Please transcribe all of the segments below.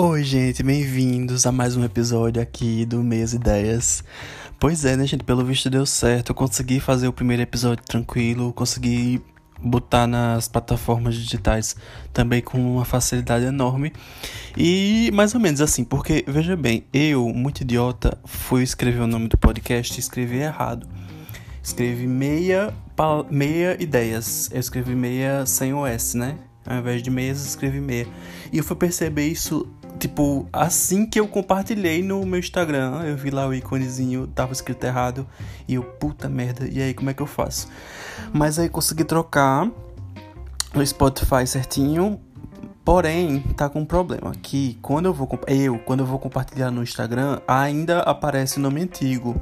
Oi, gente, bem-vindos a mais um episódio aqui do Meias Ideias. Pois é, né, gente? Pelo visto deu certo. Eu consegui fazer o primeiro episódio tranquilo, consegui botar nas plataformas digitais também com uma facilidade enorme. E mais ou menos assim, porque veja bem, eu, muito idiota, fui escrever o nome do podcast e escrevi errado. Escrevi meia, meia ideias. Eu escrevi meia sem o S, né? Ao invés de meias, escrevi meia. E eu fui perceber isso tipo, assim que eu compartilhei no meu Instagram, eu vi lá o íconezinho, tava escrito errado, e eu, puta merda, e aí como é que eu faço? Mas aí consegui trocar no Spotify certinho, porém, tá com um problema, que quando eu vou, eu, quando eu vou compartilhar no Instagram, ainda aparece o nome antigo.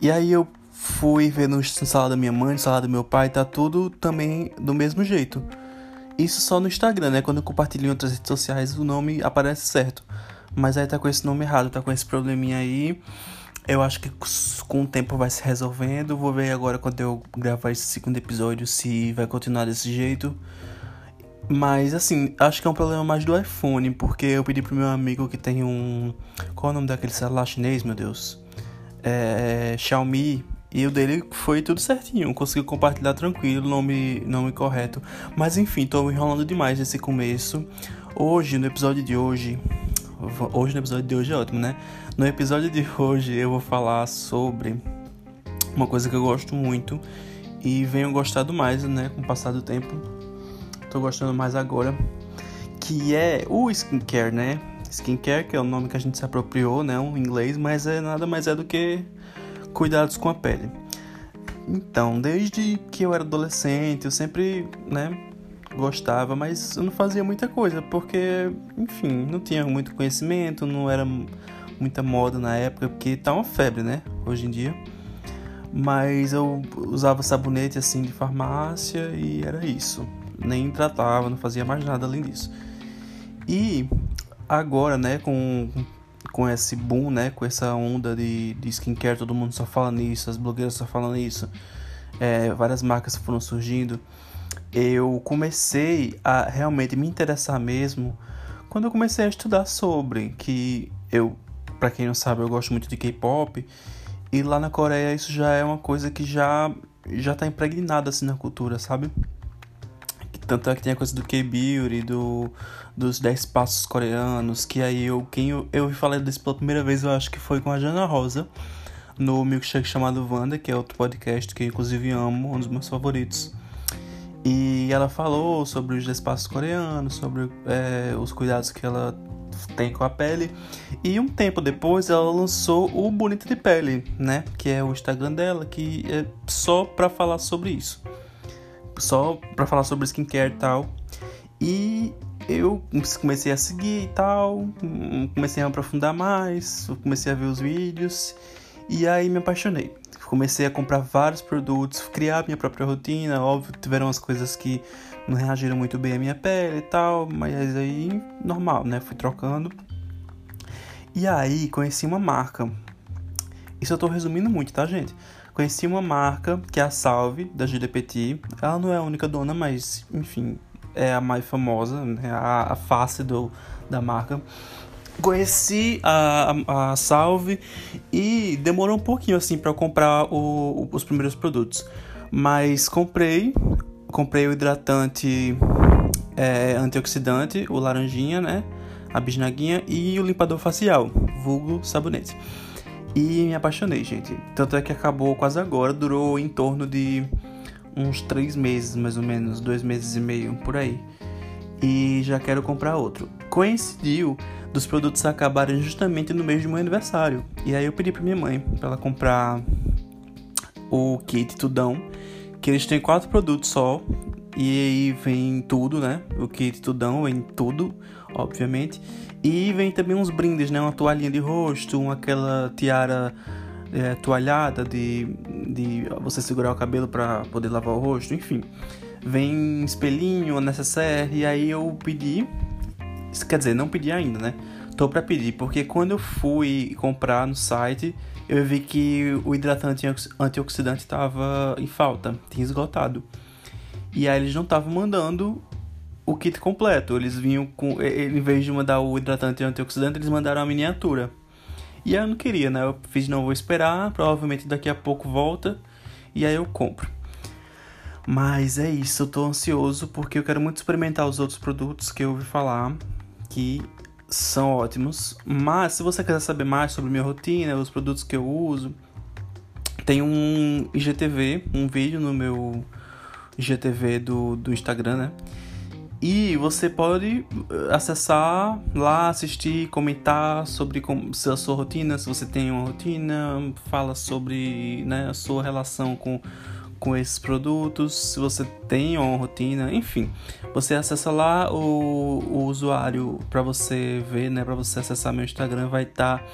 E aí eu fui ver no celular da minha mãe, no celular do meu pai, tá tudo também do mesmo jeito. Isso só no Instagram, né? Quando eu compartilho em outras redes sociais, o nome aparece certo. Mas aí tá com esse nome errado, tá com esse probleminha aí. Eu acho que com o tempo vai se resolvendo. Vou ver agora quando eu gravar esse segundo episódio se vai continuar desse jeito. Mas assim, acho que é um problema mais do iPhone, porque eu pedi pro meu amigo que tem um. Qual é o nome daquele celular chinês, meu Deus? É. Xiaomi e o dele foi tudo certinho, consegui compartilhar tranquilo, nome, nome correto. Mas enfim, tô enrolando demais nesse começo. Hoje, no episódio de hoje. Hoje, no episódio de hoje é ótimo, né? No episódio de hoje eu vou falar sobre uma coisa que eu gosto muito e venho gostado mais, né? Com o passar do tempo. Tô gostando mais agora. Que é o skincare, né? Skincare, que é o nome que a gente se apropriou, né? Um inglês, mas é nada mais é do que cuidados com a pele. Então, desde que eu era adolescente, eu sempre, né, gostava, mas eu não fazia muita coisa, porque, enfim, não tinha muito conhecimento, não era muita moda na época, porque tá uma febre, né, hoje em dia. Mas eu usava sabonete assim de farmácia e era isso. Nem tratava, não fazia mais nada além disso. E agora, né, com com esse boom, né? Com essa onda de, de skincare, todo mundo só fala nisso, as blogueiras só falam nisso, é, várias marcas foram surgindo. Eu comecei a realmente me interessar mesmo quando eu comecei a estudar sobre que eu, para quem não sabe, eu gosto muito de K-pop e lá na Coreia isso já é uma coisa que já já tá impregnada assim na cultura, sabe? Tanto é que tem a coisa do K-Beauty, do, dos 10 passos coreanos, que aí eu, quem eu, eu falei disso pela primeira vez, eu acho que foi com a Jana Rosa, no milkshake chamado Wanda, que é outro podcast que eu inclusive amo, um dos meus favoritos. E ela falou sobre os 10 passos coreanos, sobre é, os cuidados que ela tem com a pele. E um tempo depois ela lançou o Bonita de Pele, né? Que é o Instagram dela, que é só pra falar sobre isso só para falar sobre skincare e tal. E eu comecei a seguir e tal, comecei a aprofundar mais, comecei a ver os vídeos e aí me apaixonei. Comecei a comprar vários produtos, criar minha própria rotina. Óbvio, tiveram as coisas que não reagiram muito bem à minha pele e tal, mas aí normal, né? Fui trocando. E aí conheci uma marca. Isso eu tô resumindo muito, tá, gente? Conheci uma marca, que é a Salve, da Petit. Ela não é a única dona, mas, enfim, é a mais famosa, né? a, a face do, da marca. Conheci a, a, a, Salve e demorou um pouquinho, assim, para eu comprar o, o, os primeiros produtos. Mas comprei, comprei o hidratante é, antioxidante, o laranjinha, né? A bisnaguinha e o limpador facial, vulgo sabonete. E me apaixonei, gente. Tanto é que acabou quase agora, durou em torno de uns três meses, mais ou menos, dois meses e meio, por aí. E já quero comprar outro. Coincidiu dos produtos acabarem justamente no mês do meu aniversário. E aí eu pedi pra minha mãe pra ela comprar o kit Tudão, que eles têm quatro produtos só. E aí vem tudo, né? O kit Tudão vem tudo, obviamente. E vem também uns brindes, né? Uma toalhinha de rosto, aquela tiara é, toalhada de, de você segurar o cabelo para poder lavar o rosto, enfim. Vem espelhinho, necessaire, e aí eu pedi. Quer dizer, não pedi ainda, né? Tô pra pedir, porque quando eu fui comprar no site, eu vi que o hidratante antioxidante estava em falta, tinha esgotado. E aí eles não estavam mandando o kit completo. Eles vinham com. Em vez de mandar o hidratante e o antioxidante, eles mandaram a miniatura. E aí eu não queria, né? Eu fiz, não vou esperar, provavelmente daqui a pouco volta. E aí eu compro. Mas é isso, eu tô ansioso porque eu quero muito experimentar os outros produtos que eu ouvi falar que são ótimos. Mas se você quiser saber mais sobre minha rotina, os produtos que eu uso, tem um IGTV, um vídeo no meu IGTV do, do Instagram, né? E você pode eh, acessar lá, assistir, comentar sobre como, a sua rotina, se você tem uma rotina, fala sobre né, a sua relação com com esses produtos, se você tem uma rotina, enfim, você acessa lá o, o usuário para você ver, né, para você acessar meu Instagram vai estar tá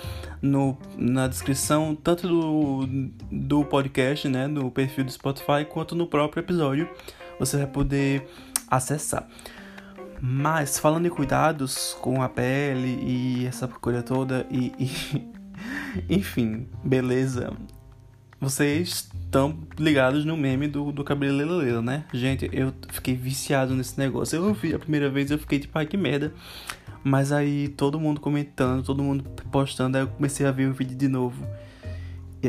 no, na descrição tanto do, do podcast, né, do perfil do Spotify, quanto no próprio episódio, você vai poder acessar. Mas falando em cuidados com a pele e essa coisa toda e, e enfim, beleza. Vocês estão ligados no meme do, do cabelo né? Gente, eu fiquei viciado nesse negócio. Eu vi a primeira vez, eu fiquei tipo, ai que merda. Mas aí todo mundo comentando, todo mundo postando, aí eu comecei a ver o vídeo de novo.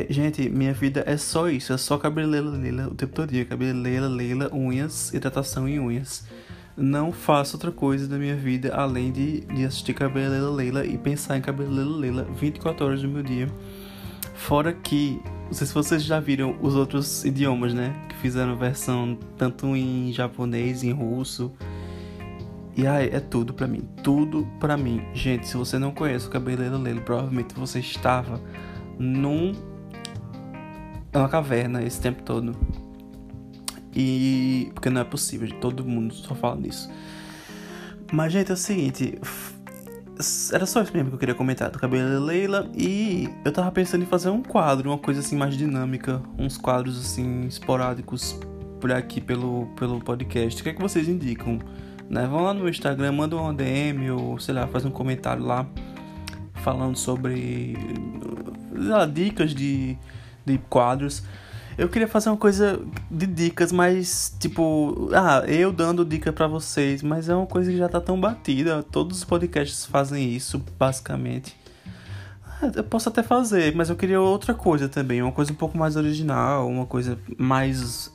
Gente, minha vida é só isso, é só cabeleira Leila o tempo todo. Cabeleira Leila, unhas, hidratação e unhas. Não faço outra coisa da minha vida além de, de assistir cabeleira Leila e pensar em cabeleira Leila 24 horas do meu dia. Fora que não sei se vocês já viram os outros idiomas, né? Que fizeram versão tanto em japonês, em russo. E aí, é tudo pra mim. Tudo pra mim. Gente, se você não conhece o Cabeleiro Lelo, provavelmente você estava num. Numa caverna esse tempo todo. E. Porque não é possível, todo mundo só fala nisso. Mas, gente, é o seguinte era só isso mesmo que eu queria comentar do cabelo Leila. E eu tava pensando em fazer um quadro, uma coisa assim mais dinâmica. Uns quadros assim esporádicos por aqui pelo, pelo podcast. O que é que vocês indicam? Né? Vão lá no Instagram, mandam uma DM ou sei lá, faz um comentário lá falando sobre lá, dicas de, de quadros. Eu queria fazer uma coisa de dicas, mas tipo, ah, eu dando dica para vocês, mas é uma coisa que já tá tão batida. Todos os podcasts fazem isso, basicamente. Ah, eu posso até fazer, mas eu queria outra coisa também, uma coisa um pouco mais original, uma coisa mais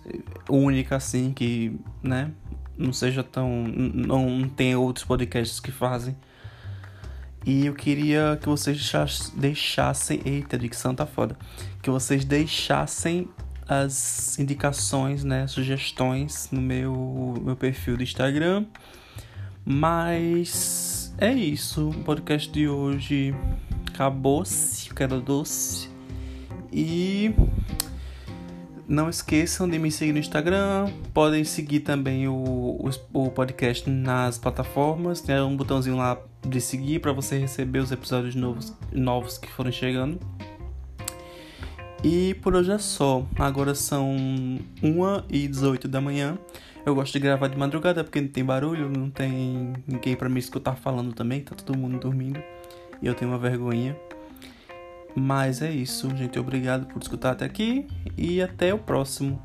única assim, que, né, não seja tão não tem outros podcasts que fazem. E eu queria que vocês deixassem. Eita, dicção tá foda. Que vocês deixassem as indicações, né, sugestões no meu, meu perfil do Instagram. Mas é isso. O podcast de hoje acabou-se, era doce. E não esqueçam de me seguir no Instagram. Podem seguir também o, o, o podcast nas plataformas. Tem um botãozinho lá de seguir para você receber os episódios novos, novos que foram chegando. E por hoje é só. Agora são 1 e 18 da manhã. Eu gosto de gravar de madrugada porque não tem barulho, não tem ninguém para me escutar falando também, tá todo mundo dormindo. E eu tenho uma vergonha. Mas é isso, gente. Obrigado por escutar até aqui e até o próximo.